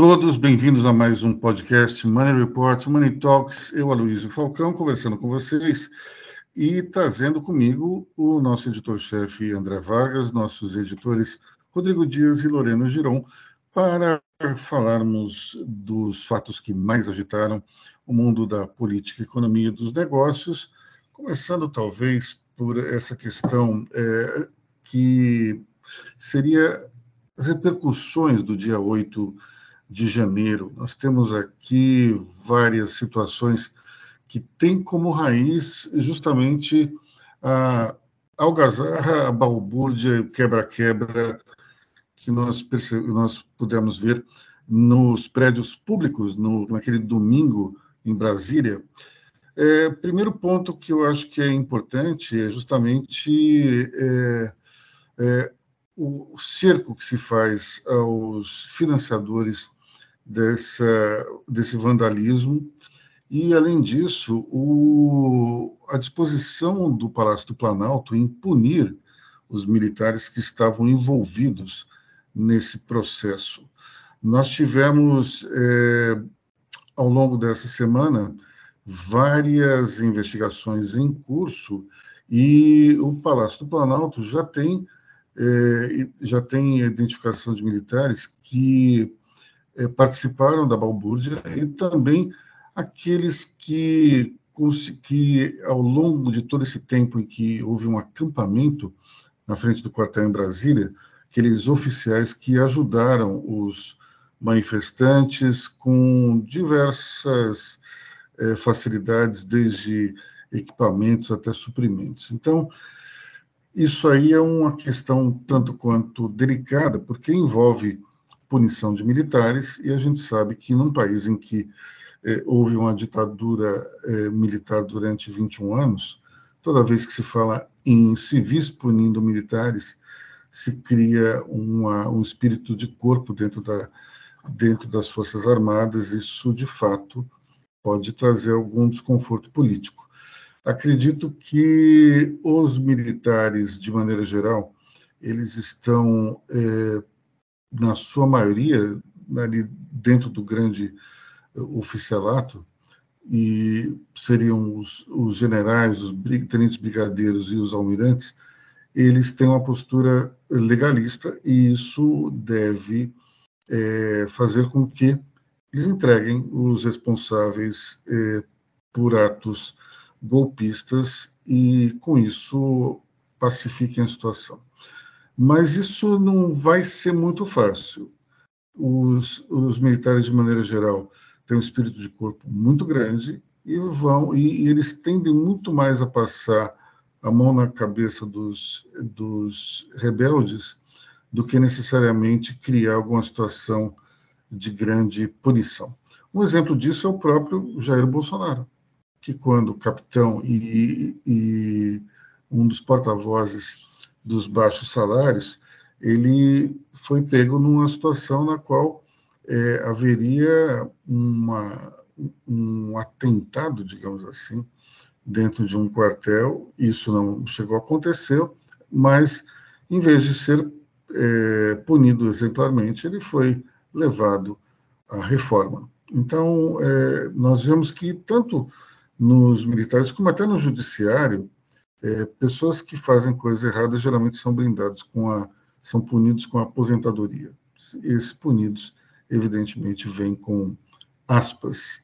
todos, bem-vindos a mais um podcast Money Report, Money Talks. Eu, Aloysio Falcão, conversando com vocês e trazendo comigo o nosso editor-chefe André Vargas, nossos editores Rodrigo Dias e Lorena Giron, para falarmos dos fatos que mais agitaram o mundo da política, economia e dos negócios, começando talvez por essa questão é, que seria as repercussões do dia 8 de janeiro. Nós temos aqui várias situações que têm como raiz justamente a algazarra, a balbúrdia, quebra-quebra que nós, nós pudemos ver nos prédios públicos no, naquele domingo em Brasília. É, primeiro ponto que eu acho que é importante é justamente é, é, o cerco que se faz aos financiadores dessa, desse vandalismo. E, além disso, o, a disposição do Palácio do Planalto em punir os militares que estavam envolvidos nesse processo. Nós tivemos, é, ao longo dessa semana, várias investigações em curso e o Palácio do Planalto já tem, é, já tem identificação de militares que é, participaram da balbúrdia e também aqueles que, que, ao longo de todo esse tempo em que houve um acampamento na frente do quartel em Brasília, aqueles oficiais que ajudaram os manifestantes com diversas é, facilidades, desde equipamentos até suprimentos. Então, isso aí é uma questão tanto quanto delicada, porque envolve punição de militares, e a gente sabe que num país em que eh, houve uma ditadura eh, militar durante 21 anos, toda vez que se fala em civis punindo militares, se cria uma, um espírito de corpo dentro, da, dentro das Forças Armadas, isso de fato pode trazer algum desconforto político. Acredito que os militares, de maneira geral, eles estão eh, na sua maioria, ali dentro do grande eh, oficialato, e seriam os, os generais, os tenentes brigadeiros e os almirantes, eles têm uma postura legalista e isso deve é, fazer com que eles entreguem os responsáveis é, por atos golpistas e, com isso, pacifiquem a situação. Mas isso não vai ser muito fácil. Os, os militares, de maneira geral, têm um espírito de corpo muito grande e vão e, e eles tendem muito mais a passar a mão na cabeça dos, dos rebeldes do que necessariamente criar alguma situação de grande punição. Um exemplo disso é o próprio Jair Bolsonaro, que quando capitão e, e um dos porta-vozes dos baixos salários, ele foi pego numa situação na qual é, haveria uma, um atentado, digamos assim, dentro de um quartel. Isso não chegou a acontecer, mas em vez de ser é, punido exemplarmente, ele foi levado à reforma. Então, é, nós vemos que tanto nos militares como até no judiciário, é, pessoas que fazem coisas erradas geralmente são blindados com a, são punidos com a aposentadoria. Esses punidos, evidentemente, vêm com aspas,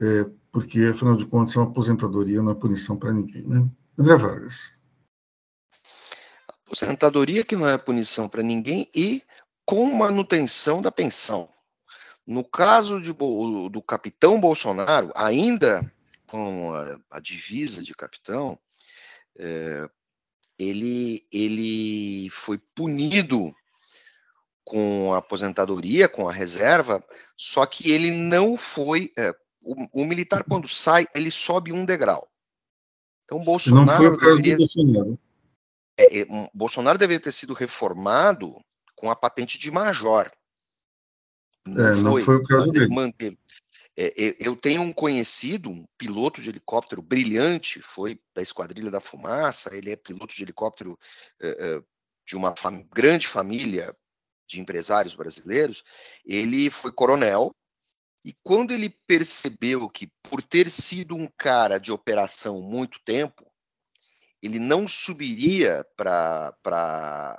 é, porque afinal de contas, é uma aposentadoria não é punição para ninguém, né? André Vargas. Aposentadoria que não é punição para ninguém e com manutenção da pensão. No caso de, do capitão Bolsonaro, ainda com a, a divisa de capitão, é, ele, ele foi punido com a aposentadoria, com a reserva, só que ele não foi. É, o, o, militar, quando sai, ele sobe um degrau. Então, Bolsonaro. Não foi o caso deveria, do Bolsonaro. É, é, Bolsonaro deveria ter sido reformado com a patente de major. Não, é, foi, não foi o caso dele. Manteve. É, é, eu tenho um conhecido, um piloto de helicóptero brilhante, foi da Esquadrilha da Fumaça, ele é piloto de helicóptero é, de uma fam grande família de empresários brasileiros, ele foi coronel, e quando ele percebeu que, por ter sido um cara de operação muito tempo, ele não subiria para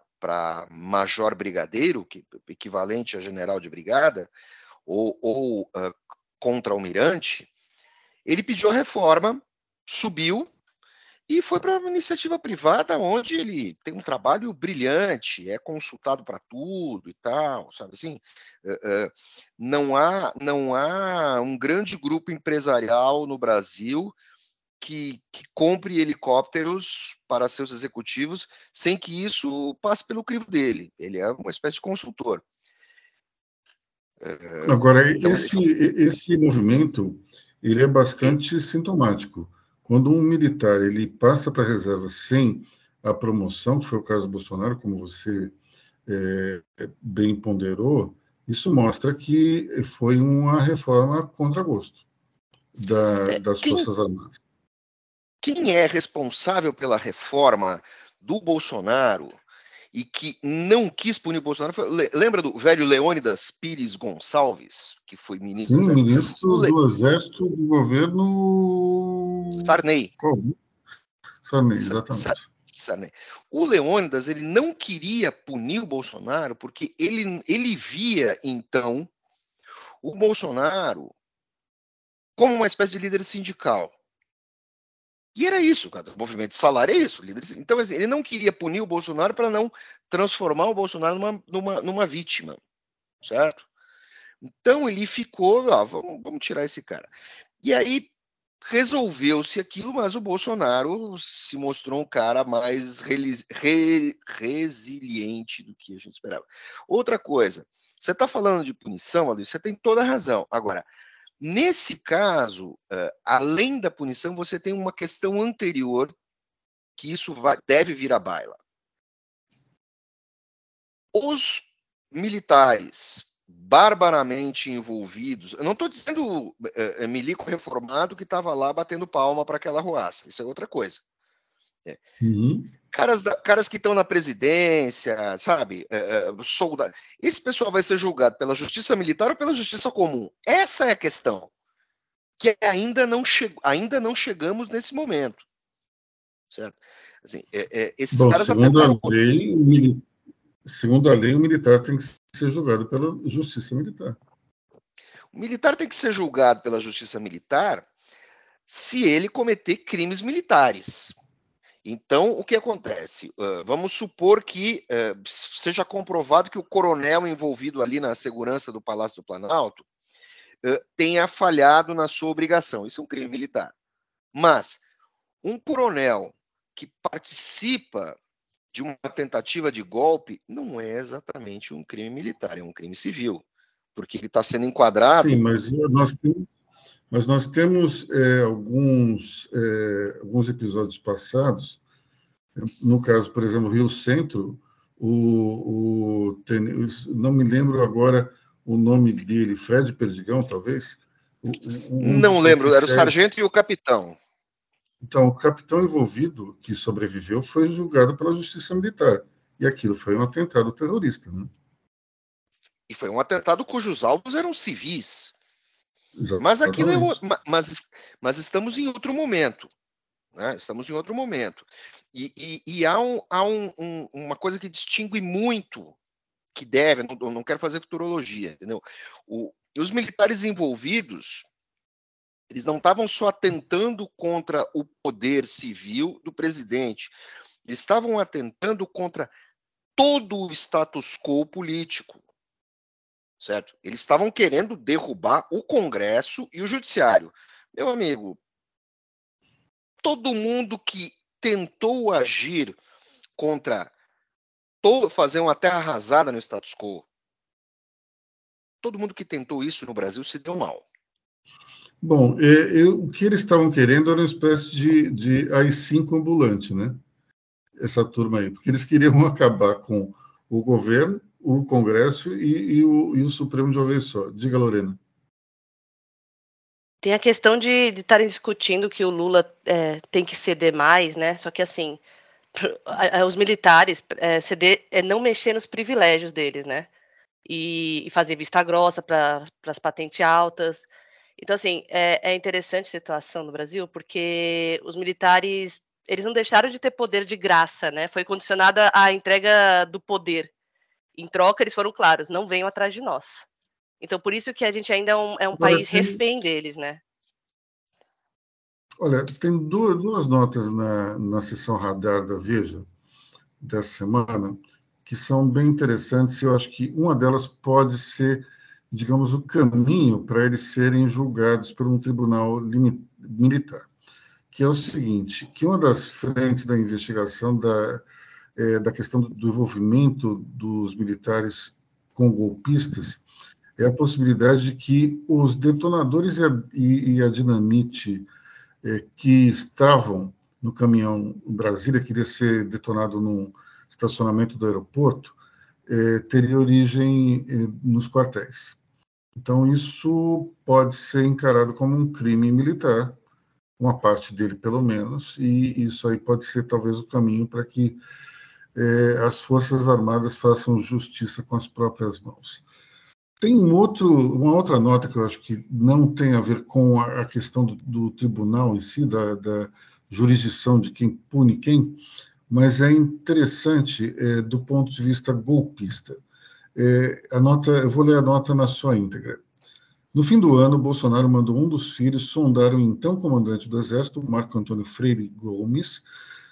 major brigadeiro, que equivalente a general de brigada, ou, ou uh, contra-almirante, ele pediu a reforma, subiu e foi para uma iniciativa privada onde ele tem um trabalho brilhante, é consultado para tudo e tal, sabe assim? não há não há um grande grupo empresarial no Brasil que, que compre helicópteros para seus executivos sem que isso passe pelo crivo dele. Ele é uma espécie de consultor. Agora, então, esse, esse movimento ele é bastante sintomático quando um militar ele passa para a reserva sem a promoção, que foi o caso do Bolsonaro, como você é, bem ponderou, isso mostra que foi uma reforma contra gosto da, é, das quem, Forças Armadas. Quem é responsável pela reforma do Bolsonaro e que não quis punir o Bolsonaro. Foi, lembra do velho Leônidas Pires Gonçalves, que foi ministro, Sim, do, ministro do Exército do governo Sarney. Como? Sarney, exatamente. Sarney. O Leônidas ele não queria punir o Bolsonaro porque ele, ele via então o Bolsonaro como uma espécie de líder sindical. E era isso, cara. O movimento de salário é isso. Então, assim, ele não queria punir o Bolsonaro para não transformar o Bolsonaro numa, numa, numa vítima, certo? Então ele ficou, ah, vamos, vamos tirar esse cara. E aí resolveu-se aquilo, mas o Bolsonaro se mostrou um cara mais re, resiliente do que a gente esperava. Outra coisa, você está falando de punição, Aloysio, você tem toda a razão. Agora, Nesse caso, uh, além da punição, você tem uma questão anterior que isso vai, deve vir à baila. Os militares barbaramente envolvidos, eu não estou dizendo uh, milico reformado que estava lá batendo palma para aquela ruaça, isso é outra coisa. É. Uhum. Caras, da, caras que estão na presidência, sabe? É, é, soldado. Esse pessoal vai ser julgado pela justiça militar ou pela justiça comum? Essa é a questão. Que ainda não, che ainda não chegamos nesse momento. Certo? Assim, é, é, esses Bom, caras segundo, a lei, segundo a lei, o militar tem que ser julgado pela justiça militar. O militar tem que ser julgado pela justiça militar se ele cometer crimes militares. Então, o que acontece? Uh, vamos supor que uh, seja comprovado que o coronel envolvido ali na segurança do Palácio do Planalto uh, tenha falhado na sua obrigação. Isso é um crime militar. Mas um coronel que participa de uma tentativa de golpe não é exatamente um crime militar, é um crime civil, porque ele está sendo enquadrado. Sim, mas nós temos, mas nós temos é, alguns, é, alguns episódios passados, no caso, por exemplo, Rio Centro, o, o não me lembro agora o nome dele, Fred Perdigão, talvez? Um não lembro, era o sargento e o capitão. Então, o capitão envolvido, que sobreviveu, foi julgado pela justiça militar. E aquilo foi um atentado terrorista. Né? E foi um atentado cujos alvos eram civis. Exatamente. Mas aquilo é, mas, mas estamos em outro momento. Né? Estamos em outro momento. E, e, e há, um, há um, um, uma coisa que distingue muito, que deve, não, não quero fazer futurologia, entendeu? O, os militares envolvidos, eles não estavam só atentando contra o poder civil do presidente, eles estavam atentando contra todo o status quo político certo? Eles estavam querendo derrubar o Congresso e o Judiciário. Meu amigo, todo mundo que tentou agir contra todo, fazer uma terra arrasada no status quo, todo mundo que tentou isso no Brasil se deu mal. Bom, eu, o que eles estavam querendo era uma espécie de, de AI-5 ambulante, né? Essa turma aí, porque eles queriam acabar com o governo o Congresso e, e, o, e o, Supremo de uma vez só. Diga, Lorena. Tem a questão de estarem discutindo que o Lula é, tem que ceder mais, né? Só que assim, os militares é, ceder é não mexer nos privilégios deles, né? e, e fazer vista grossa para as patentes altas. Então, assim, é, é interessante a situação no Brasil, porque os militares, eles não deixaram de ter poder de graça, né? Foi condicionada a entrega do poder. Em troca, eles foram claros, não venham atrás de nós. Então, por isso que a gente ainda é um, é um país tem... refém deles, né? Olha, tem duas, duas notas na, na sessão radar da Veja dessa semana que são bem interessantes e eu acho que uma delas pode ser, digamos, o caminho para eles serem julgados por um tribunal militar, que é o seguinte, que uma das frentes da investigação da, é, da questão do envolvimento dos militares com golpistas é a possibilidade de que os detonadores e a, e, e a dinamite é, que estavam no caminhão Brasília, queria ser detonado num estacionamento do aeroporto, é, teria origem é, nos quartéis. Então, isso pode ser encarado como um crime militar, uma parte dele, pelo menos, e isso aí pode ser talvez o caminho para que é, as Forças Armadas façam justiça com as próprias mãos. Tem um outro, uma outra nota que eu acho que não tem a ver com a, questão do, do tribunal em si, da, da, jurisdição de quem pune quem, mas é interessante é, do ponto de vista golpista. É, a nota, eu vou ler a nota na sua íntegra. No fim do ano, Bolsonaro mandou um dos filhos sondar o então comandante do Exército, Marco Antônio Freire Gomes,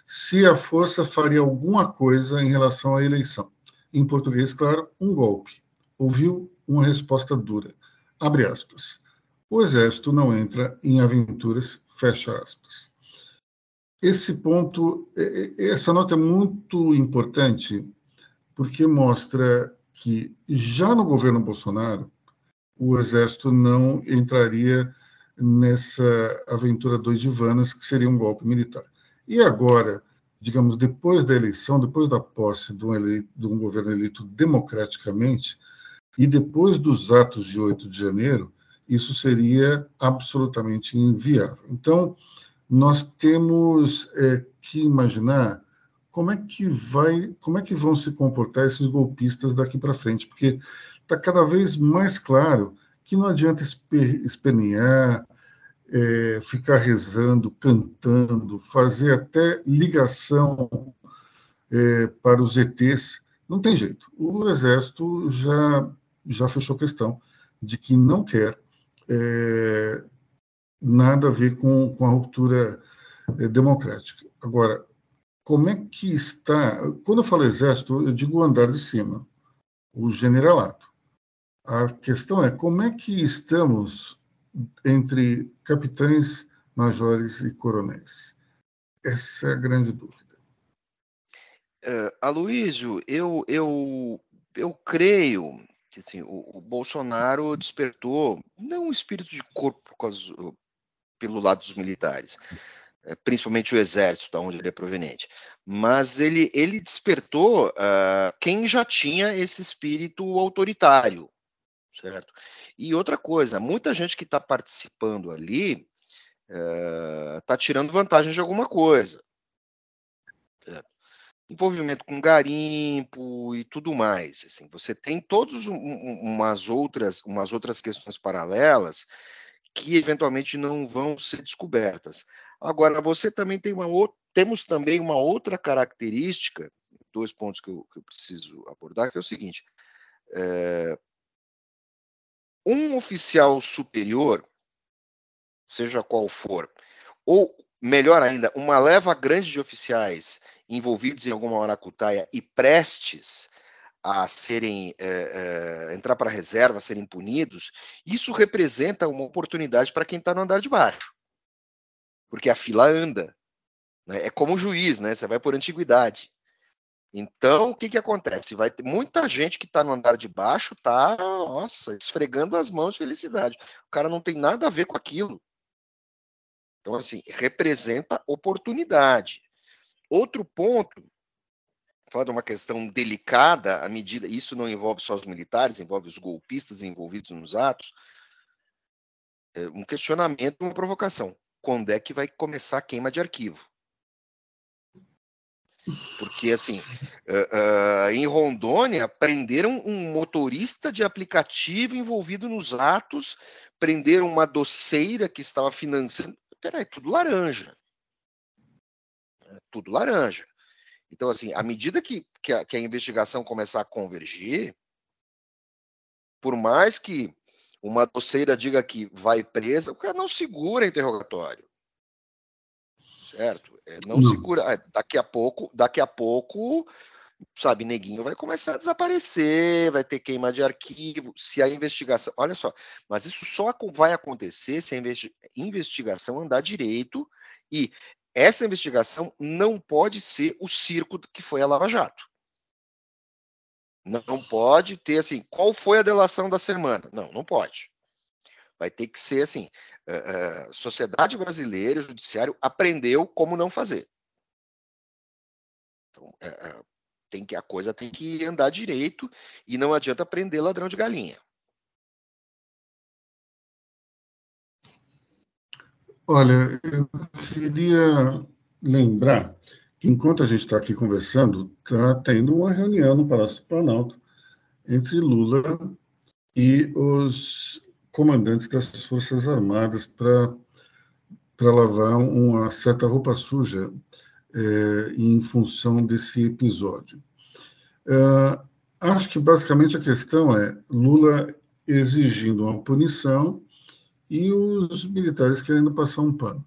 se a força faria alguma coisa em relação à eleição. Em português, claro, um golpe. Ouviu uma resposta dura. Abre aspas. O Exército não entra em aventuras, fecha aspas. Esse ponto, essa nota é muito importante porque mostra que já no governo Bolsonaro o exército não entraria nessa aventura dois divanas que seria um golpe militar. E agora, digamos, depois da eleição, depois da posse de um, eleito, de um governo eleito democraticamente e depois dos atos de 8 de janeiro, isso seria absolutamente inviável. Então, nós temos é, que imaginar como é que vai, como é que vão se comportar esses golpistas daqui para frente, porque está cada vez mais claro que não adianta espernear, é, ficar rezando, cantando, fazer até ligação é, para os ETs, não tem jeito. O Exército já, já fechou questão de que não quer é, nada a ver com, com a ruptura é, democrática. Agora, como é que está. Quando eu falo exército, eu digo o andar de cima, o generalato. A questão é como é que estamos entre capitães, majores e coronéis. Essa é a grande dúvida. Uh, Aloysio, eu, eu, eu creio que assim, o, o Bolsonaro despertou não um espírito de corpo causa, pelo lado dos militares, eh, principalmente o exército, da onde ele é proveniente. Mas ele, ele despertou uh, quem já tinha esse espírito autoritário, certo? E outra coisa, muita gente que está participando ali está uh, tirando vantagem de alguma coisa? Envolvimento com garimpo e tudo mais. Assim, você tem todas um, umas outras, umas outras questões paralelas que eventualmente não vão ser descobertas. Agora, você também tem uma outra, temos também uma outra característica, dois pontos que eu, que eu preciso abordar, que é o seguinte: é, um oficial superior, seja qual for, ou melhor ainda, uma leva grande de oficiais envolvidos em alguma maracutaia e prestes a serem é, é, entrar para a reserva, serem punidos, isso representa uma oportunidade para quem está no andar de baixo, porque a fila anda. Né? É como o juiz, né? Você vai por antiguidade. Então, o que, que acontece? Vai ter muita gente que está no andar de baixo, tá, nossa, esfregando as mãos de felicidade. O cara não tem nada a ver com aquilo. Então, assim, representa oportunidade. Outro ponto falar de uma questão delicada à medida, isso não envolve só os militares, envolve os golpistas envolvidos nos atos, é um questionamento, uma provocação. Quando é que vai começar a queima de arquivo? Porque, assim, uh, uh, em Rondônia, prenderam um motorista de aplicativo envolvido nos atos, prenderam uma doceira que estava financiando. Peraí, tudo laranja. Tudo laranja. Então, assim, à medida que, que, a, que a investigação começar a convergir, por mais que uma doceira diga que vai presa, o cara não segura interrogatório. Certo? É, não, não, segura. Ah, daqui a pouco, daqui a pouco, sabe, neguinho vai começar a desaparecer, vai ter queima de arquivo. Se a investigação. Olha só, mas isso só vai acontecer se a investigação andar direito e essa investigação não pode ser o circo que foi a Lava Jato. Não pode ter assim, qual foi a delação da semana? Não, não pode. Vai ter que ser assim, a sociedade brasileira, judiciário aprendeu como não fazer. Então, é, é, tem que a coisa tem que andar direito e não adianta prender ladrão de galinha. Olha, eu queria lembrar que enquanto a gente está aqui conversando, está tendo uma reunião no Palácio do Planalto entre Lula e os comandantes das Forças Armadas para lavar uma certa roupa suja é, em função desse episódio. É, acho que basicamente a questão é Lula exigindo uma punição e os militares querendo passar um pano.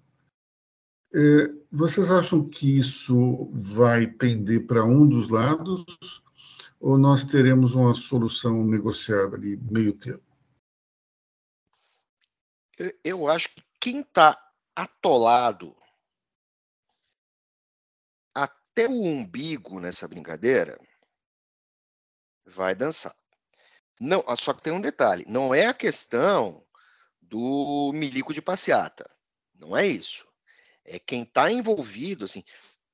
É, vocês acham que isso vai pender para um dos lados ou nós teremos uma solução negociada ali, meio termo? Eu acho que quem está atolado até o umbigo nessa brincadeira vai dançar. Não, só que tem um detalhe: não é a questão do milico de passeata. Não é isso. É quem está envolvido, assim,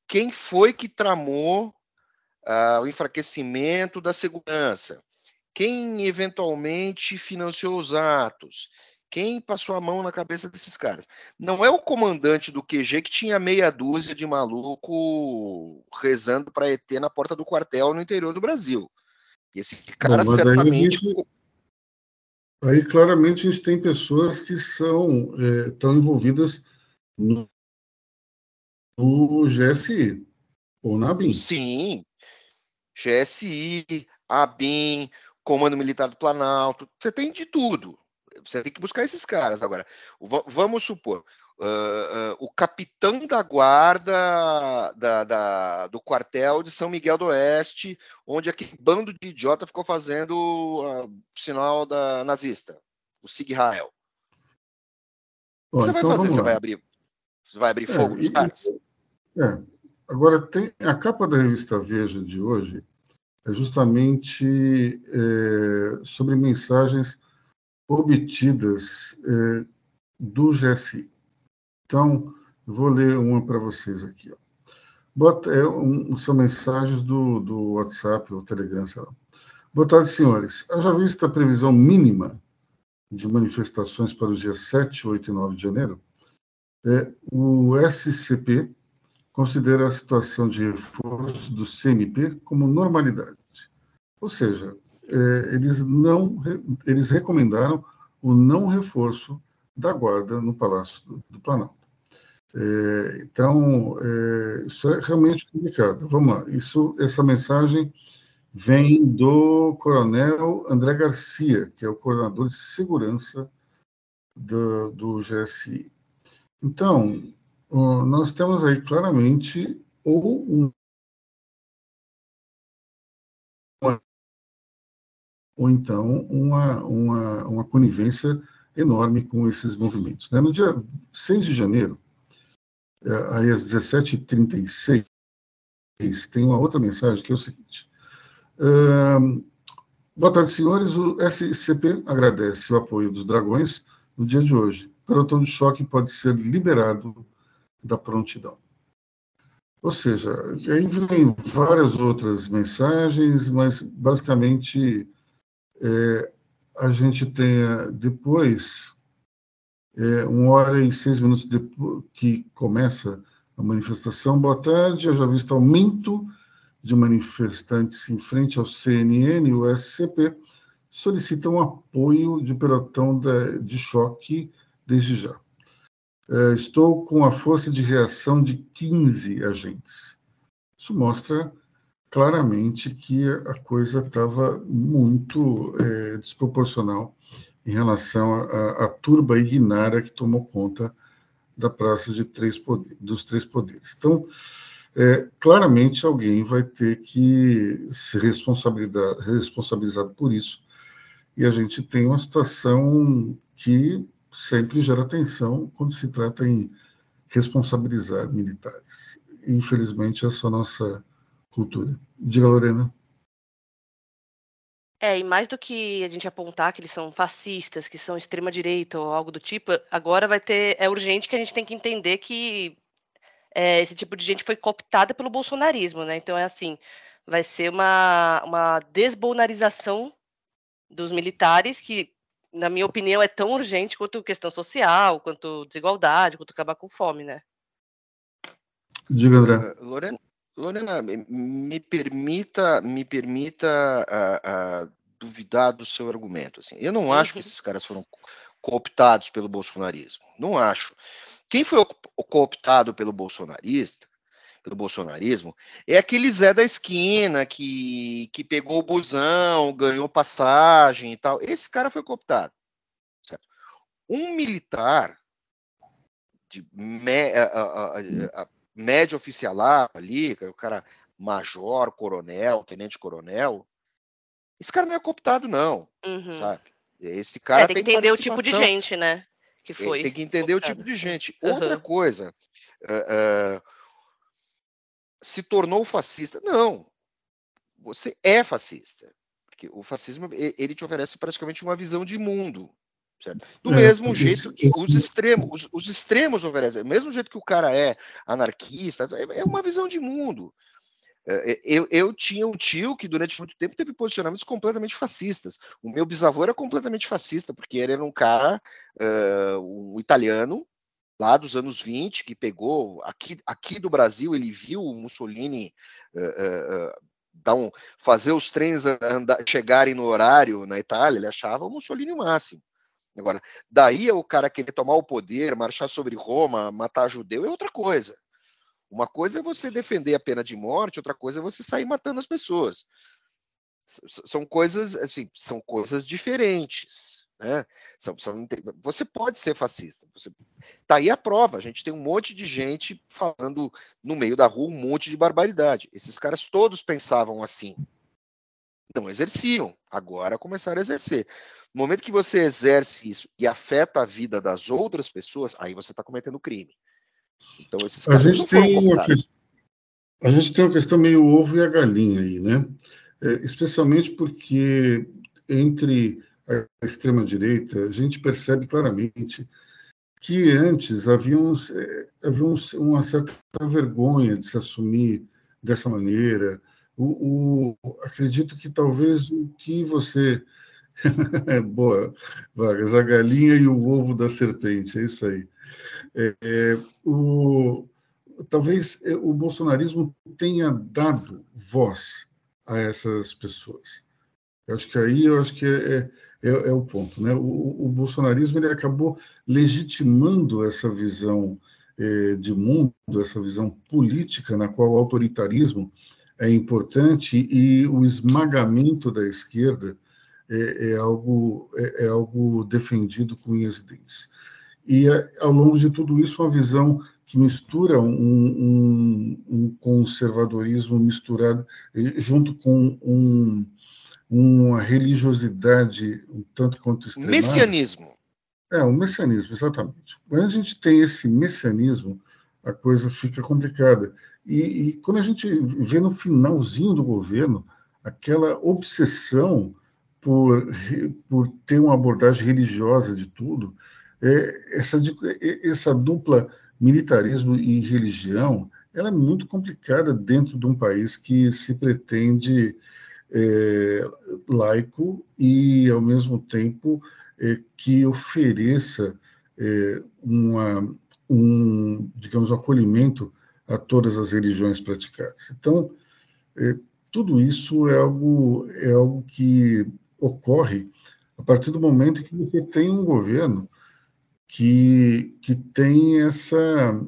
quem foi que tramou uh, o enfraquecimento da segurança? Quem eventualmente financiou os atos? Quem passou a mão na cabeça desses caras? Não é o comandante do QG que tinha meia dúzia de maluco rezando para ET na porta do quartel no interior do Brasil. Esse cara Bom, certamente. Aí claramente a gente tem pessoas que são é, estão envolvidas no, no GSI ou na ABIN. Sim, GSI, ABIN, Comando Militar do Planalto, você tem de tudo. Você tem que buscar esses caras. Agora, vamos supor, uh, uh, o capitão da guarda da, da, do quartel de São Miguel do Oeste, onde aquele bando de idiota ficou fazendo o uh, sinal da nazista, o Sig Heil. O que você então vai fazer? Você vai abrir, você vai abrir é, fogo nos caras? É. Agora, tem a capa da revista Veja de hoje é justamente é, sobre mensagens obtidas é, do GSI. Então, vou ler uma para vocês aqui. Ó. Bota, é, um, são mensagens do, do WhatsApp ou Telegram, sei lá. Boa tarde, senhores. Haja vista a previsão mínima de manifestações para os dias 7, 8 e 9 de janeiro, é, o SCP considera a situação de reforço do CMP como normalidade. Ou seja, é, eles não eles recomendaram o não reforço da guarda no Palácio do, Planalto. É, então, é, isso é realmente complicado. Vamos lá. Isso, essa mensagem vem do coronel André Garcia, que é o coordenador de segurança do, do GSI. Então, nós temos aí claramente ou ou então uma, uma, uma conivência enorme com esses movimentos. Né? No dia 6 de janeiro, é, aí às 17h36, tem uma outra mensagem que é o seguinte. Uh, boa tarde, senhores. O SCP agradece o apoio dos dragões no dia de hoje. O pelotão de choque pode ser liberado da prontidão. Ou seja, aí vem várias outras mensagens, mas basicamente é, a gente tenha depois, é, uma hora e seis minutos depois que começa a manifestação. Boa tarde, eu já visto aumento de manifestantes em frente ao CNN e o SCP solicitam apoio de pelotão de choque desde já. É, estou com a força de reação de 15 agentes. Isso mostra claramente que a coisa estava muito é, desproporcional em relação à turba ignária que tomou conta da Praça de três poderes, dos Três Poderes. Então, é, claramente alguém vai ter que ser responsabilizado, responsabilizado por isso, e a gente tem uma situação que sempre gera tensão quando se trata em responsabilizar militares. Infelizmente, essa é nossa cultura. Diga, Lorena. É, e mais do que a gente apontar que eles são fascistas, que são extrema-direita ou algo do tipo, agora vai ter. É urgente que a gente tem que entender que é, esse tipo de gente foi cooptada pelo bolsonarismo, né? Então é assim, vai ser uma, uma desbolnarização dos militares que, na minha opinião, é tão urgente quanto questão social, quanto desigualdade, quanto acabar com fome, né? Diga, André. Uh, Lorena, Lorena, me permita, me permita uh, uh, duvidar do seu argumento. Assim. Eu não acho que esses caras foram cooptados pelo bolsonarismo. Não acho. Quem foi cooptado pelo bolsonarista, pelo bolsonarismo, é aquele Zé da esquina que, que pegou o busão, ganhou passagem e tal. Esse cara foi cooptado. Certo? Um militar de me, a, a, a, médio oficialar ali, o cara major, coronel, tenente-coronel, esse cara não é cooptado, não, uhum. sabe? Esse cara é, tem, tem que entender o tipo de gente, né? Que foi. Tem que entender cooptado. o tipo de gente. Uhum. Outra coisa, uh, uh, se tornou fascista. Não, você é fascista. Porque o fascismo, ele te oferece praticamente uma visão de mundo. Certo? Do é, mesmo jeito que os extremos, os, os, extremos oferecem, do mesmo jeito que o cara é anarquista, é, é uma visão de mundo. É, eu, eu, tinha um tio que durante muito tempo teve posicionamentos completamente fascistas. O meu bisavô era completamente fascista, porque ele era um cara, uh, um italiano, lá dos anos 20, que pegou, aqui, aqui do Brasil, ele viu o Mussolini uh, uh, dar um, fazer os trens andar, chegarem no horário na Itália, ele achava o Mussolini o máximo. Agora, daí o cara querer tomar o poder, marchar sobre Roma, matar judeu é outra coisa. Uma coisa é você defender a pena de morte, outra coisa é você sair matando as pessoas. São coisas, assim, são coisas diferentes. Né? São, são, você pode ser fascista. Você, tá aí a prova. A gente tem um monte de gente falando no meio da rua um monte de barbaridade. Esses caras todos pensavam assim. Não exerciam. Agora começaram a exercer. No momento que você exerce isso e afeta a vida das outras pessoas, aí você está cometendo crime. Então, esses a gente tem uma questão, A gente tem uma questão meio ovo e a galinha aí, né? É, especialmente porque entre a extrema-direita, a gente percebe claramente que antes havia, uns, é, havia uns, uma certa vergonha de se assumir dessa maneira. O, o, acredito que talvez o que você Boa, Vargas, a galinha e o ovo da serpente, é isso aí. É, é, o, talvez é, o bolsonarismo tenha dado voz a essas pessoas. Eu acho que aí eu acho que é, é, é, é o ponto. Né? O, o, bolsonarismo ele acabou legitimando essa visão é, de mundo, essa visão política na qual o autoritarismo é importante e o esmagamento da esquerda é, é algo, é, é, algo defendido com unhas e dentes. E, é, ao longo de tudo isso, uma visão que mistura um, um, um conservadorismo misturado junto com um, uma religiosidade um tanto quanto extremada. Messianismo. É, o um messianismo, exatamente. Quando a gente tem esse messianismo, a coisa fica complicada. E, e, quando a gente vê no finalzinho do governo aquela obsessão por, por ter uma abordagem religiosa de tudo, é, essa, essa dupla militarismo e religião ela é muito complicada dentro de um país que se pretende é, laico e, ao mesmo tempo, é, que ofereça é, uma, um, digamos, um acolhimento a todas as religiões praticadas. Então, é, tudo isso é algo, é algo que ocorre a partir do momento que você tem um governo que, que tem essa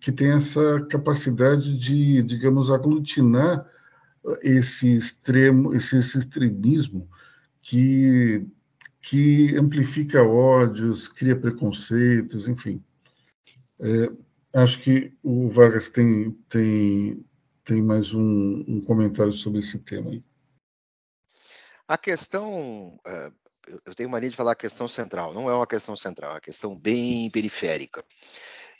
que tem essa capacidade de, digamos, aglutinar esse extremo, esse, esse extremismo que, que amplifica ódios, cria preconceitos, enfim. É, acho que o Vargas tem, tem, tem mais um, um comentário sobre esse tema aí. A questão, é, eu tenho mania de falar a questão central, não é uma questão central, é uma questão bem periférica.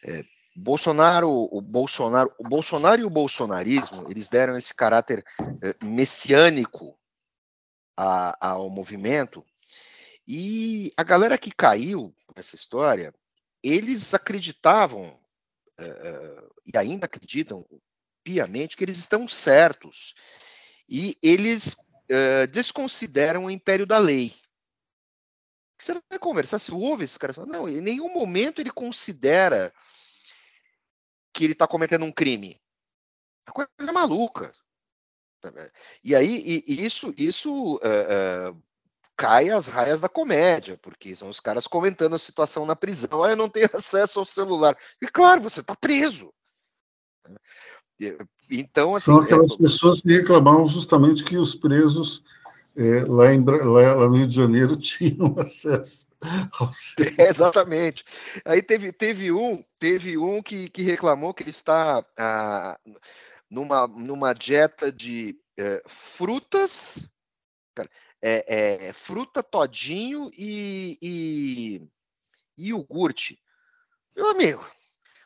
É, Bolsonaro, o Bolsonaro, o Bolsonaro e o bolsonarismo, eles deram esse caráter eh, messiânico a, ao movimento. E a galera que caiu nessa história, eles acreditavam e ainda acreditam piamente que eles estão certos. E eles uh, desconsideram o império da lei. Você vai conversar, se ouve esses caras, não, em nenhum momento ele considera que ele está cometendo um crime. É coisa maluca. E aí, e isso, isso uh, uh, cai às raias da comédia, porque são os caras comentando a situação na prisão. Ah, eu não tenho acesso ao celular. E claro, você está preso. Então, assim, São aquelas é... pessoas que reclamavam justamente que os presos é, lá, em, lá, lá, no Rio de Janeiro tinham acesso ao é, Exatamente. Aí teve, teve um, teve um que, que reclamou que ele está ah, numa, numa dieta de é, frutas, é, é, fruta, todinho e, e, e iogurte. Meu amigo,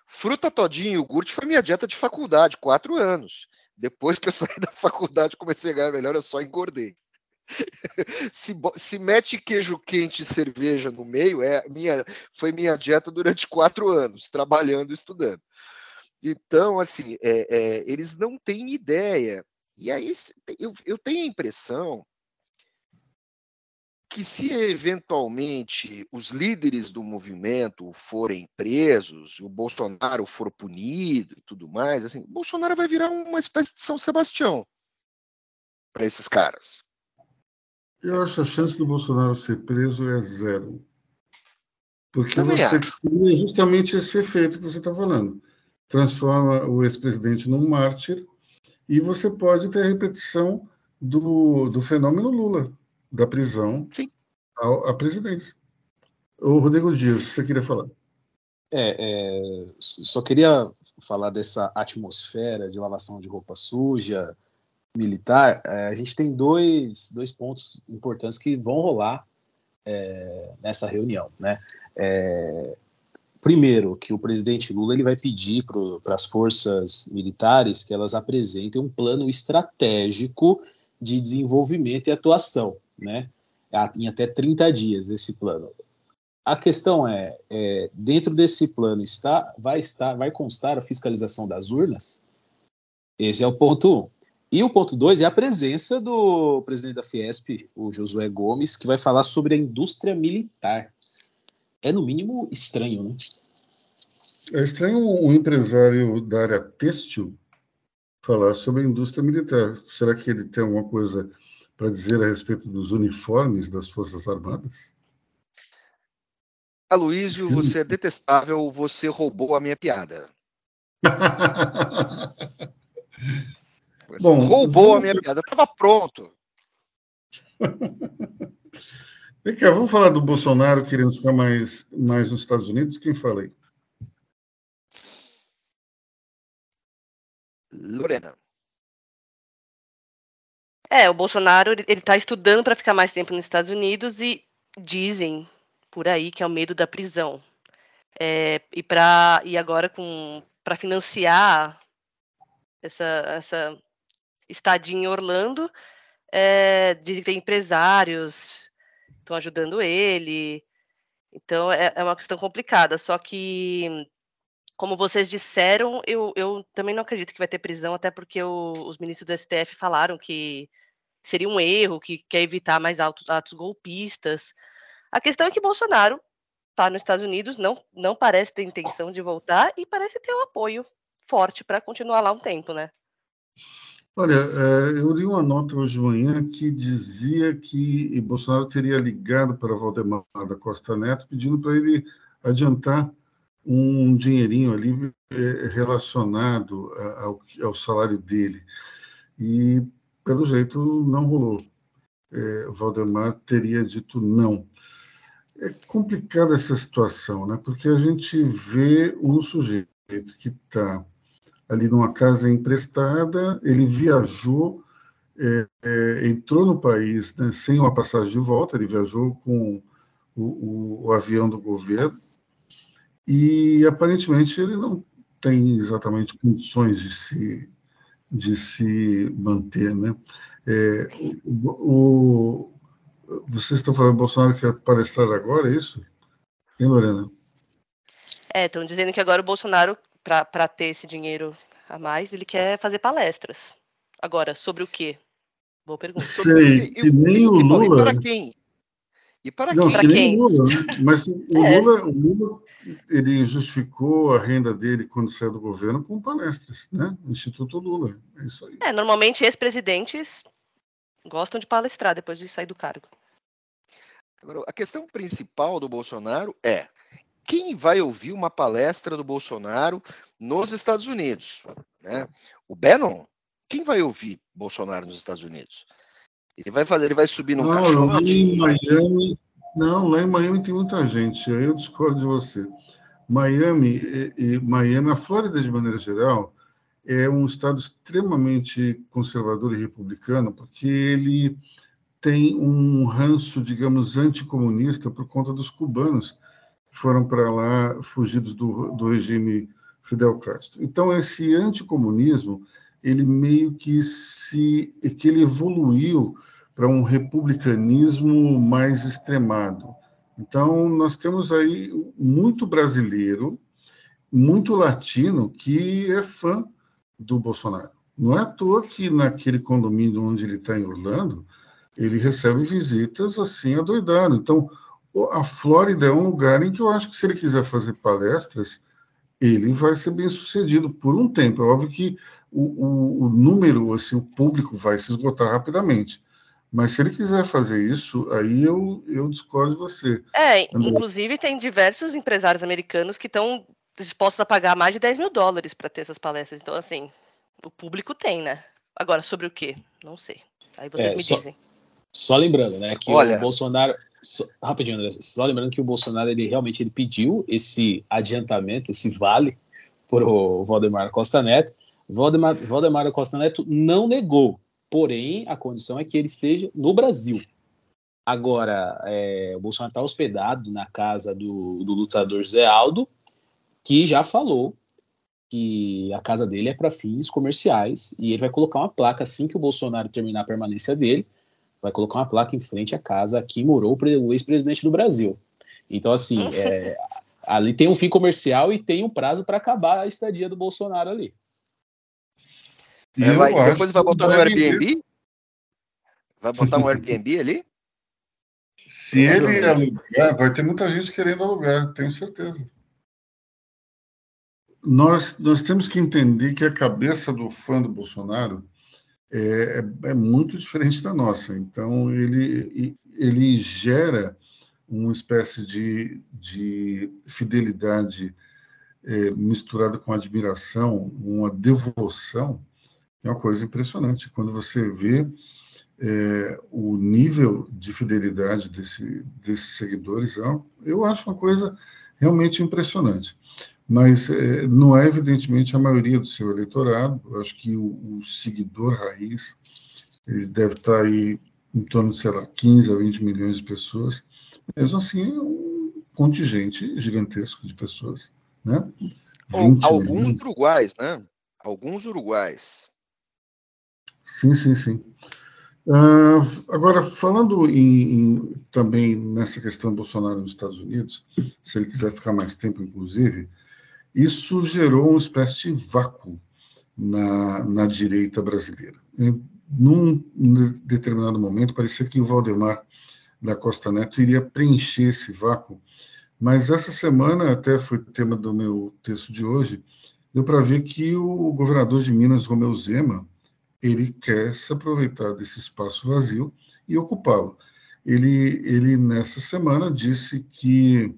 fruta, todinho e iogurte foi minha dieta de faculdade, quatro anos. Depois que eu saí da faculdade, comecei a ganhar melhor, eu só engordei. se, se mete queijo quente e cerveja no meio, é minha, foi minha dieta durante quatro anos, trabalhando e estudando. Então, assim, é, é, eles não têm ideia. E aí eu, eu tenho a impressão que se eventualmente os líderes do movimento forem presos, o Bolsonaro for punido e tudo mais, assim, Bolsonaro vai virar uma espécie de São Sebastião para esses caras. Eu acho a chance do Bolsonaro ser preso é zero. Porque Também você cria justamente esse efeito que você está falando. Transforma o ex-presidente num mártir e você pode ter a repetição do, do fenômeno Lula, da prisão à, à presidência. O Rodrigo Dias, você queria falar? É, é, só queria falar dessa atmosfera de lavação de roupa suja, militar, é, a gente tem dois, dois pontos importantes que vão rolar é, nessa reunião, né? É, primeiro, que o presidente Lula ele vai pedir para as forças militares que elas apresentem um plano estratégico de desenvolvimento e atuação, né? Em até 30 dias esse plano. A questão é, é, dentro desse plano está, vai estar, vai constar a fiscalização das urnas. Esse é o ponto um. E o ponto dois é a presença do presidente da Fiesp, o Josué Gomes, que vai falar sobre a indústria militar. É, no mínimo, estranho, né? É estranho um empresário da área têxtil falar sobre a indústria militar. Será que ele tem alguma coisa para dizer a respeito dos uniformes das Forças Armadas? Aloysio, você é detestável, você roubou a minha piada. Bom, roubou vamos... a minha piada, estava pronto. Vem cá, vamos falar do Bolsonaro querendo ficar mais, mais nos Estados Unidos? Quem fala aí? Lorena. É, o Bolsonaro ele está estudando para ficar mais tempo nos Estados Unidos e dizem por aí que é o medo da prisão. É, e para e agora com para financiar essa, essa estadia em Orlando, é, dizem que tem empresários estão ajudando ele. Então é, é, uma questão complicada. Só que, como vocês disseram, eu, eu também não acredito que vai ter prisão, até porque o, os ministros do STF falaram que seria um erro, que quer evitar mais atos, atos golpistas. A questão é que Bolsonaro está nos Estados Unidos, não, não parece ter intenção de voltar e parece ter o apoio forte para continuar lá um tempo, né? Olha, é, eu li uma nota hoje de manhã que dizia que Bolsonaro teria ligado para Valdemar da Costa Neto pedindo para ele adiantar um dinheirinho ali é, relacionado ao, ao salário dele. E, pelo jeito, não rolou. É, Valdemar teria dito não. É complicada essa situação, né? porque a gente vê um sujeito que está ali numa casa emprestada, ele viajou, é, é, entrou no país né, sem uma passagem de volta, ele viajou com o, o, o, avião do governo e aparentemente ele não tem exatamente condições de se, de se manter, né? É, o, o, vocês estão falando que Bolsonaro quer palestrar agora, é isso? Hein, Lorena? É, estão dizendo que agora o Bolsonaro para ter esse dinheiro a mais, ele quer fazer palestras. Agora, sobre o quê? Boa pergunta. Sei, que nem o Lula. Para quem? E para Não, quem? Que nem o Lula, né? Mas o, é. Lula, o Lula, ele justificou a renda dele quando saiu do governo com palestras, né? Instituto Lula. É isso aí. É, normalmente ex-presidentes gostam de palestrar depois de sair do cargo. Agora, a questão principal do Bolsonaro é quem vai ouvir uma palestra do Bolsonaro nos Estados Unidos? Né? O Bannon? Quem vai ouvir Bolsonaro nos Estados Unidos? Ele vai fazer, ele vai subir no não, Lá em Miami, não, lá em Miami tem muita gente. Aí eu discordo de você. Miami, e, e, Miami, a Flórida de maneira geral, é um estado extremamente conservador e republicano, porque ele tem um ranço, digamos, anticomunista por conta dos cubanos foram para lá fugidos do, do regime Fidel Castro. Então esse anticomunismo ele meio que se que ele evoluiu para um republicanismo mais extremado. Então nós temos aí muito brasileiro, muito latino que é fã do Bolsonaro. Não é à toa que naquele condomínio onde ele está em Orlando, ele recebe visitas assim adoidado. Então, a Flórida é um lugar em que eu acho que se ele quiser fazer palestras, ele vai ser bem sucedido por um tempo. É óbvio que o, o, o número, assim, o público vai se esgotar rapidamente. Mas se ele quiser fazer isso, aí eu, eu discordo de você. É, André. inclusive tem diversos empresários americanos que estão dispostos a pagar mais de 10 mil dólares para ter essas palestras. Então, assim, o público tem, né? Agora, sobre o quê? Não sei. Aí vocês é, me só, dizem. Só lembrando, né, que Olha, o Bolsonaro, só, rapidinho, André, só lembrando que o Bolsonaro ele realmente ele pediu esse adiantamento, esse vale para o Valdemar Costa Neto. Valdemar, Valdemar Costa Neto não negou, porém a condição é que ele esteja no Brasil. Agora, é, o Bolsonaro está hospedado na casa do, do lutador Zé Aldo, que já falou que a casa dele é para fins comerciais e ele vai colocar uma placa assim que o Bolsonaro terminar a permanência dele vai colocar uma placa em frente à casa que morou o ex-presidente do Brasil. Então, assim, é, ali tem um fim comercial e tem um prazo para acabar a estadia do Bolsonaro ali. É, vai, depois vai botar no Airbnb? Vai botar um Airbnb ali? Se ele alugar, vai ter muita gente querendo alugar, tenho certeza. Nós, nós temos que entender que a cabeça do fã do Bolsonaro é, é, é muito diferente da nossa. Então, ele, ele gera uma espécie de, de fidelidade é, misturada com admiração, uma devoção, é uma coisa impressionante. Quando você vê é, o nível de fidelidade desse, desses seguidores, é eu acho uma coisa realmente impressionante mas é, não é evidentemente a maioria do seu eleitorado. Eu acho que o, o, seguidor raiz ele deve estar aí em torno de, sei lá, 15 a 20 milhões de pessoas. Mesmo assim, é um contingente gigantesco de pessoas, né? alguns milhões. uruguais, né? Alguns uruguais. Sim, sim, sim. Uh, agora, falando em, em, também nessa questão do Bolsonaro nos Estados Unidos, se ele quiser ficar mais tempo, inclusive, isso gerou uma espécie de vácuo na, na direita brasileira. Em, num determinado momento, parecia que o Valdemar da Costa Neto iria preencher esse vácuo, mas essa semana, até foi tema do meu texto de hoje, deu para ver que o governador de Minas, Romeu Zema, ele quer se aproveitar desse espaço vazio e ocupá-lo. Ele, ele, nessa semana, disse que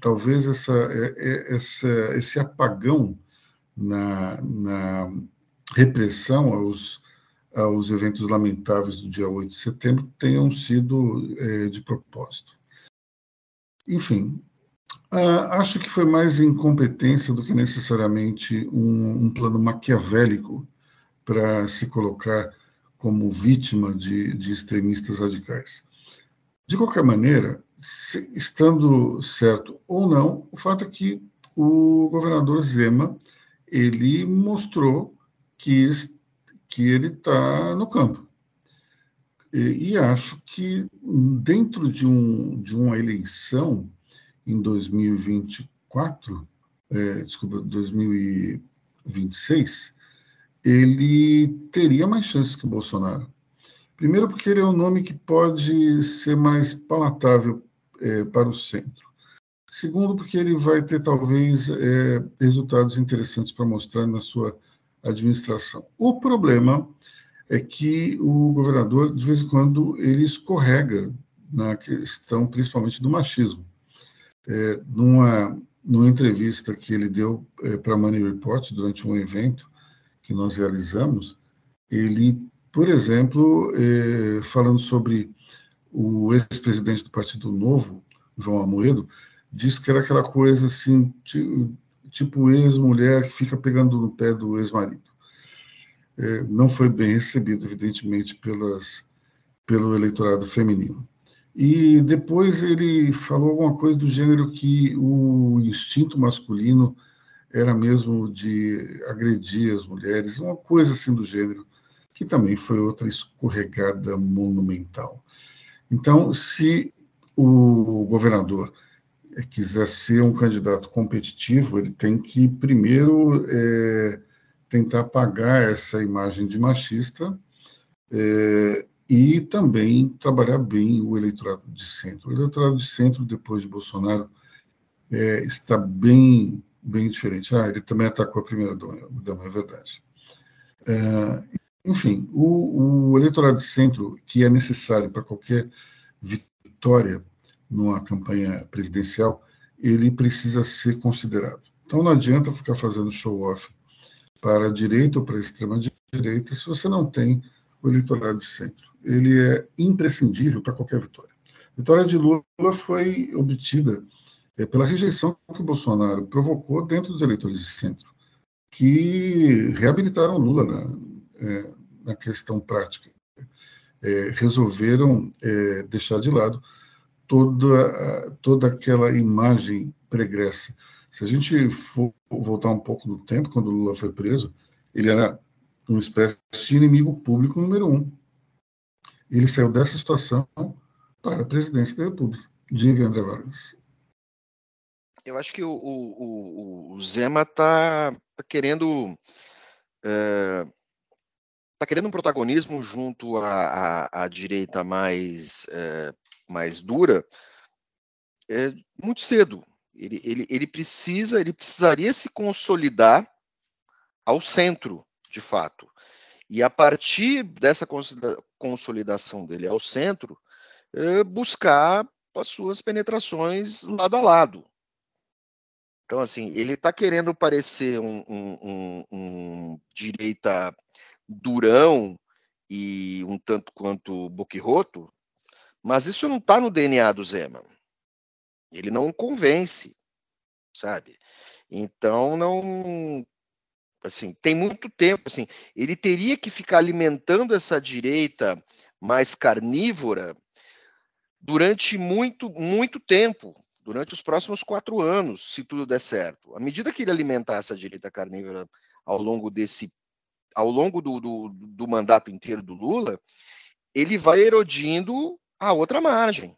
talvez essa, é, é, essa, esse apagão na, na repressão aos, aos eventos lamentáveis do dia 8 de setembro tenham sido é, de propósito. Enfim, acho que foi mais incompetência do que necessariamente um, um plano maquiavélico para se colocar como vítima de, de extremistas radicais. De qualquer maneira, se, estando certo ou não, o fato é que o governador Zema ele mostrou que, que ele está no campo. E, e, acho que dentro de, um, de uma eleição em 2024, é, desculpa, 2026, ele teria mais chances que o Bolsonaro. Primeiro, porque ele é um nome que pode ser mais palatável é, para o centro. Segundo, porque ele vai ter talvez é, resultados interessantes para mostrar na sua administração. O problema é que o governador, de vez em quando, ele escorrega na questão, principalmente do machismo. É, numa, numa entrevista que ele deu é, para a Money Report durante um evento que nós realizamos, ele, por exemplo, é, falando sobre o ex-presidente do Partido Novo, João Amoedo, disse que era aquela coisa assim, tipo ex-mulher que fica pegando no pé do ex-marido. É, não foi bem recebido, evidentemente, pelas, pelo eleitorado feminino. E depois ele falou alguma coisa do gênero que o instinto masculino era mesmo de agredir as mulheres, uma coisa assim do gênero, que também foi outra escorregada monumental. Então, se o governador quiser ser um candidato competitivo, ele tem que primeiro é, tentar apagar essa imagem de machista é, e também trabalhar bem o eleitorado de centro. O eleitorado de centro, depois de Bolsonaro, é, está bem, bem diferente. Ah, ele também atacou a primeira dama, é verdade. É, enfim, o, o eleitorado de centro, que é necessário para qualquer vitória numa campanha presidencial, ele precisa ser considerado. Então não adianta ficar fazendo show-off para a direita ou para a extrema-direita se você não tem o eleitorado de centro. Ele é imprescindível para qualquer vitória. A vitória de Lula foi obtida é, pela rejeição que o Bolsonaro provocou dentro dos eleitores de centro, que reabilitaram Lula na, é, na questão prática. É, resolveram é, deixar de lado toda, toda aquela imagem pregressa. Se a gente for voltar um pouco no tempo, quando Lula foi preso, ele era uma espécie de inimigo público número um. Ele saiu dessa situação para a presidência da República. Diga, André Vargas. Eu acho que o, o, o Zema está tá querendo é, tá querendo um protagonismo junto à, à, à direita mais é, mais dura é, muito cedo. Ele, ele, ele precisa, ele precisaria se consolidar ao centro, de fato. E a partir dessa consolidação dele ao centro, é, buscar as suas penetrações lado a lado. Então, assim, ele está querendo parecer um, um, um, um, direita durão e um tanto quanto boquirroto, mas isso não está no DNA do Zema. Ele não convence, sabe? Então não, assim, tem muito tempo, assim, ele teria que ficar alimentando essa direita mais carnívora durante muito, muito tempo, durante os próximos quatro anos, se tudo der certo. À medida que ele alimentar essa direita carnívora ao longo desse, ao longo do, do, do mandato inteiro do Lula, ele vai erodindo a outra margem.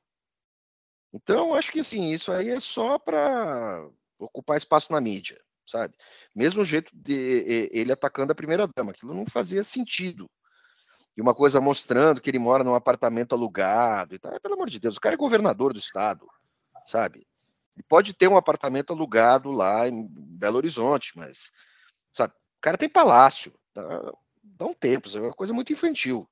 Então, acho que assim, isso aí é só para ocupar espaço na mídia, sabe? Mesmo jeito de ele atacando a primeira dama, aquilo não fazia sentido. E uma coisa mostrando que ele mora num apartamento alugado e tal. Pelo amor de Deus, o cara é governador do estado, sabe? Ele pode ter um apartamento alugado lá em Belo Horizonte, mas sabe? O cara tem palácio, dá, dá um tempo, é uma coisa muito infantil.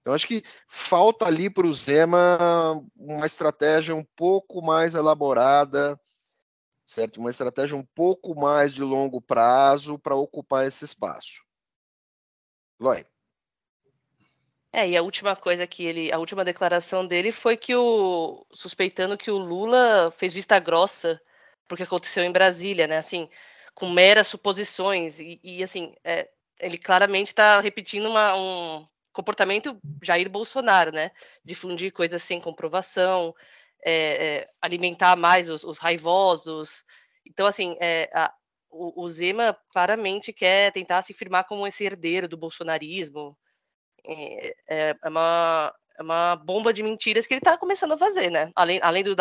Então, acho que falta ali para o Zema uma estratégia um pouco mais elaborada, certo? Uma estratégia um pouco mais de longo prazo para ocupar esse espaço. Lói. É, e a última coisa que ele, a última declaração dele foi que o suspeitando que o Lula fez vista grossa porque aconteceu em Brasília, né? Assim, com meras suposições e, e assim, é, ele claramente está repetindo uma, um comportamento Jair Bolsonaro, né? Difundir coisas sem comprovação, é, é, alimentar mais os, os, raivosos. Então, assim, é, a, o, o, Zema claramente quer tentar se firmar como esse herdeiro do bolsonarismo. É, é, é uma, é uma bomba de mentiras que ele está começando a fazer, né? Além, além, do,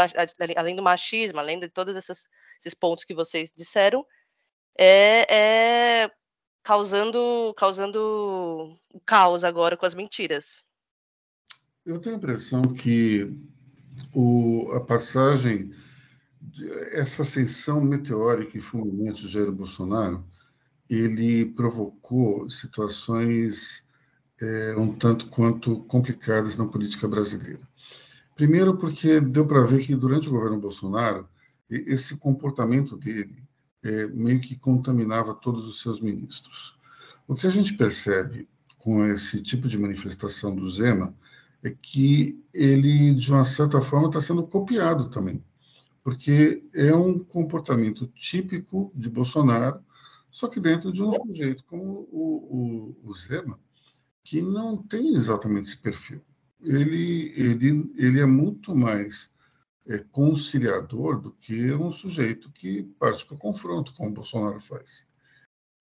além do machismo, além de todos esses, pontos que vocês disseram, é, é causando, causando caos agora com as mentiras. Eu tenho a impressão que o, a passagem, essa ascensão meteórica e fulminante de Jair Bolsonaro, ele provocou situações é, um tanto quanto complicadas na política brasileira. Primeiro, porque deu para ver que durante o governo Bolsonaro, esse comportamento dele é, meio que contaminava todos os seus ministros. O que a gente percebe com esse tipo de manifestação do Zema é que ele, de uma certa forma, está sendo copiado também, porque é um comportamento típico de Bolsonaro, só que dentro de um sujeito como o, o, o Zema, que não tem exatamente esse perfil. Ele, ele, ele é muito mais é, conciliador do que um sujeito que parte para o confronto, como o Bolsonaro faz.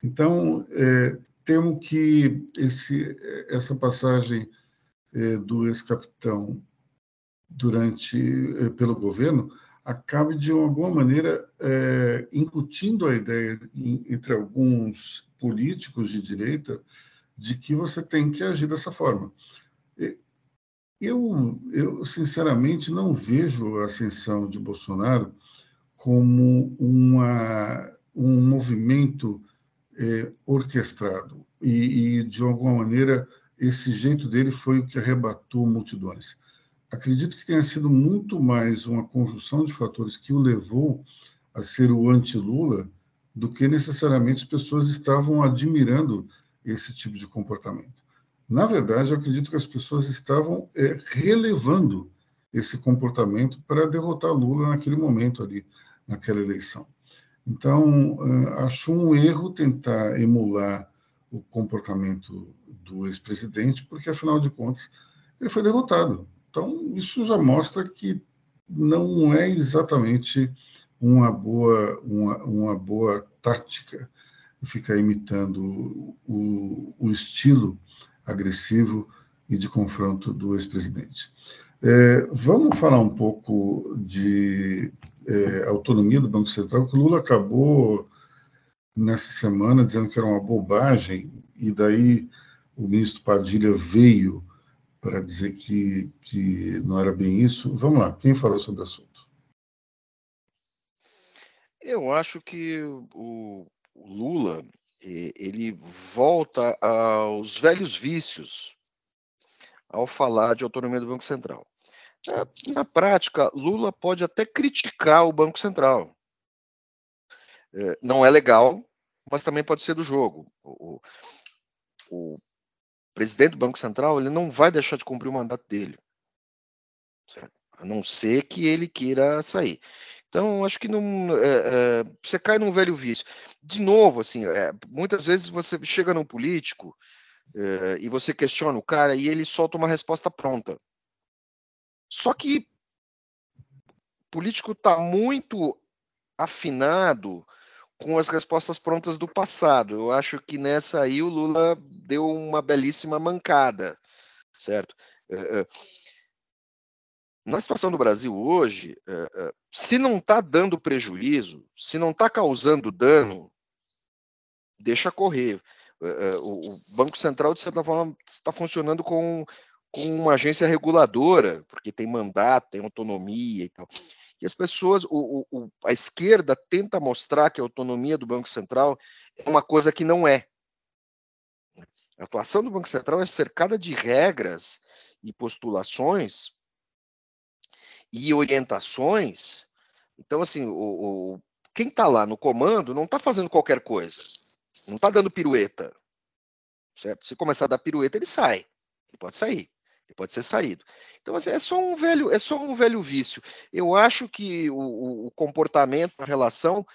Então, é, temo que esse, essa passagem é, do ex-capitão durante é, pelo governo acabe de alguma maneira é, incutindo a ideia em, entre alguns políticos de direita de que você tem que agir dessa forma. Eu, eu sinceramente não vejo a ascensão de Bolsonaro como uma, um movimento é, orquestrado e, e, de alguma maneira, esse jeito dele foi o que arrebatou multidões. Acredito que tenha sido muito mais uma conjunção de fatores que o levou a ser o anti-Lula do que necessariamente as pessoas estavam admirando esse tipo de comportamento. Na verdade, eu acredito que as pessoas estavam é, relevando esse comportamento para derrotar Lula naquele momento ali, naquela eleição. Então, uh, acho um erro tentar emular o comportamento do ex-presidente, porque, afinal de contas, ele foi derrotado. Então, isso já mostra que não é exatamente uma boa, uma, uma boa tática ficar imitando o, o estilo agressivo e de confronto do ex-presidente. É, vamos falar um pouco de é, autonomia do Banco Central, que o Lula acabou nessa semana dizendo que era uma bobagem, e daí o ministro Padilha veio para dizer que, que não era bem isso. Vamos lá, quem fala sobre o assunto? Eu acho que o Lula ele volta aos velhos vícios ao falar de autonomia do Banco Central. Na prática, Lula pode até criticar o Banco Central. É, não é legal, mas também pode ser do jogo. O, o presidente do Banco Central ele não vai deixar de cumprir o mandato dele, certo? a não ser que ele queira sair. Então, acho que não, é, é, você cai num velho vício. De novo, assim, é, muitas vezes você chega num político é, e você questiona o cara e ele solta uma resposta pronta. Só que o político está muito afinado com as respostas prontas do passado. Eu acho que nessa aí o Lula deu uma belíssima mancada, certo? Na situação do Brasil hoje, é, se não está dando prejuízo, se não está causando dano, deixa correr. O Banco Central, de certa forma, está funcionando com, com uma agência reguladora, porque tem mandato, tem autonomia e tal. E as pessoas, o, o, a esquerda tenta mostrar que a autonomia do Banco Central é uma coisa que não é. A atuação do Banco Central é cercada de regras e postulações e orientações. Então, assim, o, o quem está lá no comando não está fazendo qualquer coisa, não está dando pirueta. Certo? Se começar a dar pirueta, ele sai. Ele pode sair. Ele pode ser saído. Então, assim, é só um velho, é só um velho vício. Eu acho que o, o comportamento, a relação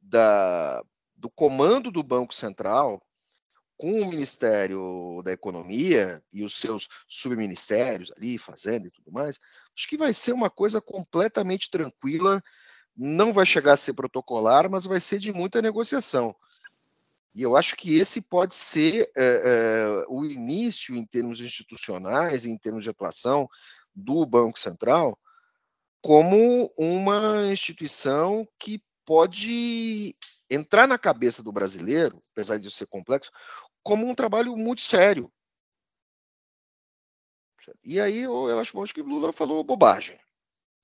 da, do comando do Banco Central com o Ministério da Economia e os seus subministérios ali fazendo e tudo mais, acho que vai ser uma coisa completamente tranquila. Não vai chegar a ser protocolar, mas vai ser de muita negociação. E eu acho que esse pode ser é, é, o início, em termos institucionais, em termos de atuação do Banco Central, como uma instituição que pode entrar na cabeça do brasileiro, apesar de ser complexo, como um trabalho muito sério. E aí eu, eu acho, que o Lula falou bobagem.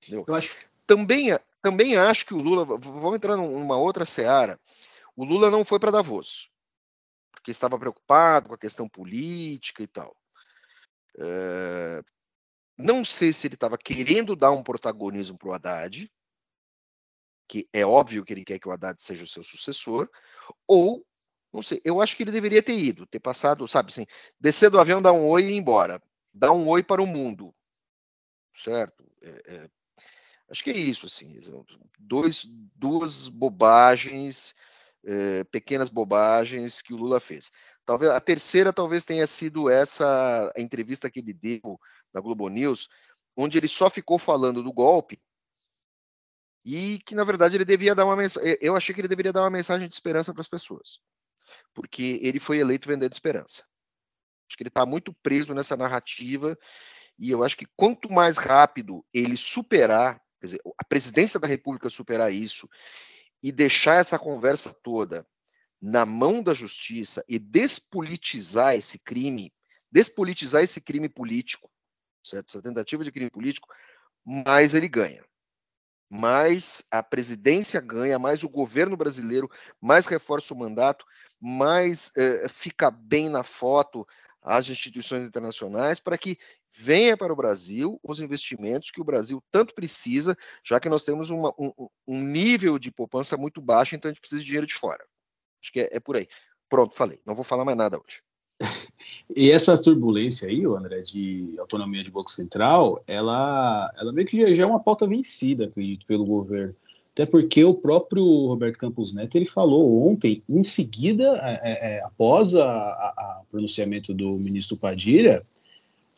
Entendeu? Eu acho. Também, também acho que o Lula. Vamos entrar numa outra seara. O Lula não foi para Davos, porque estava preocupado com a questão política e tal. É, não sei se ele estava querendo dar um protagonismo para o Haddad, que é óbvio que ele quer que o Haddad seja o seu sucessor, ou, não sei, eu acho que ele deveria ter ido, ter passado, sabe assim, descer do avião, dar um oi e ir embora. Dar um oi para o mundo, certo? É, é, acho que é isso, assim, dois, duas bobagens é, pequenas bobagens que o Lula fez. Talvez a terceira talvez tenha sido essa entrevista que ele deu na Globo News, onde ele só ficou falando do golpe e que na verdade ele devia dar uma mensagem. Eu achei que ele deveria dar uma mensagem de esperança para as pessoas, porque ele foi eleito vendendo esperança. Acho que ele está muito preso nessa narrativa e eu acho que quanto mais rápido ele superar, quer dizer, a presidência da República superar isso e deixar essa conversa toda na mão da justiça e despolitizar esse crime, despolitizar esse crime político, certo? Essa tentativa de crime político, mais ele ganha. Mais a presidência ganha, mais o governo brasileiro, mais reforça o mandato, mais eh, fica bem na foto as instituições internacionais para que venha para o Brasil os investimentos que o Brasil tanto precisa, já que nós temos uma, um, um, nível de poupança muito baixo, então a gente precisa de dinheiro de fora. Acho que é, é por aí. Pronto, falei. Não vou falar mais nada hoje. E essa turbulência aí, André, de autonomia de Banco Central, ela, ela meio que já é uma pauta vencida, acredito, pelo governo. Até porque o próprio Roberto Campos Neto ele falou ontem, em seguida, é, é, é após o pronunciamento do ministro Padilha,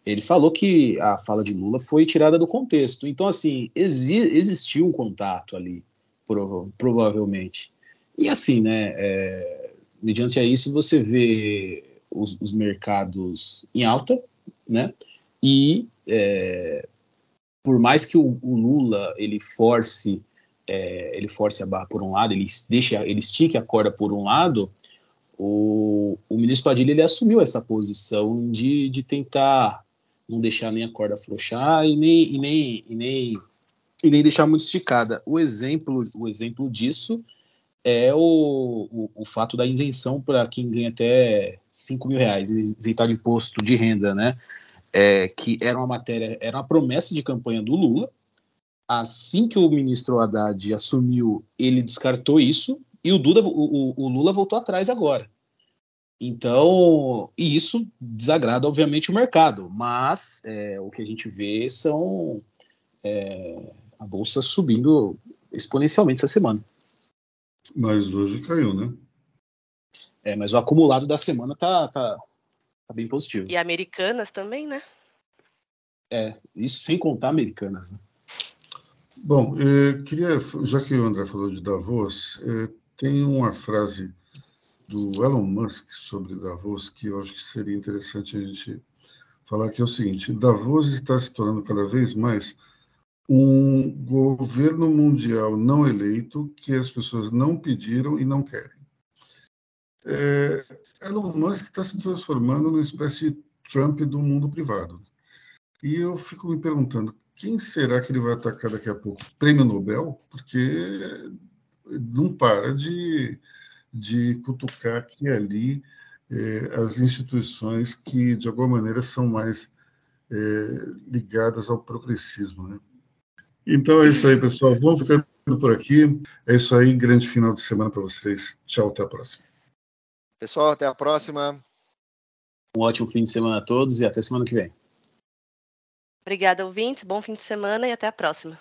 ele falou que a fala de Lula foi tirada do contexto. Então, assim, exi existiu um contato ali, prova provavelmente. E assim, né, é, mediante a isso, você vê os, os mercados em alta, né, e é, por mais que o, o Lula ele force é, ele force a barra por um lado, ele deixa, ele estique a corda por um lado, o, o ministro Padilha ele assumiu essa posição de, de tentar não deixar nem a corda afrouxar e nem, e nem, e nem, e nem deixar muito esticada. O exemplo, o exemplo disso é o, o, o fato da isenção para quem ganha até 5 mil reais, isentar de imposto de renda, né? É, que era uma matéria, era uma promessa de campanha do Lula. Assim que o ministro Haddad assumiu, ele descartou isso e o, Duda, o, o Lula voltou atrás agora. Então, e isso desagrada, obviamente, o mercado, mas é, o que a gente vê são é, a bolsa subindo exponencialmente essa semana. Mas hoje caiu, né? É, mas o acumulado da semana tá, tá, tá bem positivo. E americanas também, né? É, isso sem contar americanas. Né? Bom, eh, queria, já que o André falou de Davos, eh, tem uma frase do Elon Musk sobre Davos, que eu acho que seria interessante a gente falar, que é o seguinte: Davos está se tornando cada vez mais um governo mundial não eleito que as pessoas não pediram e não querem. É, Elon Musk está se transformando numa espécie de Trump do mundo privado. E eu fico me perguntando, quem será que ele vai atacar daqui a pouco? Prêmio Nobel? Porque não para de de cutucar aqui e ali é, as instituições que, de alguma maneira, são mais é, ligadas ao progressismo. Né? Então é isso aí, pessoal. Vamos ficando por aqui. É isso aí. Grande final de semana para vocês. Tchau, até a próxima. Pessoal, até a próxima. Um ótimo fim de semana a todos e até semana que vem. Obrigada, ouvintes. Bom fim de semana e até a próxima.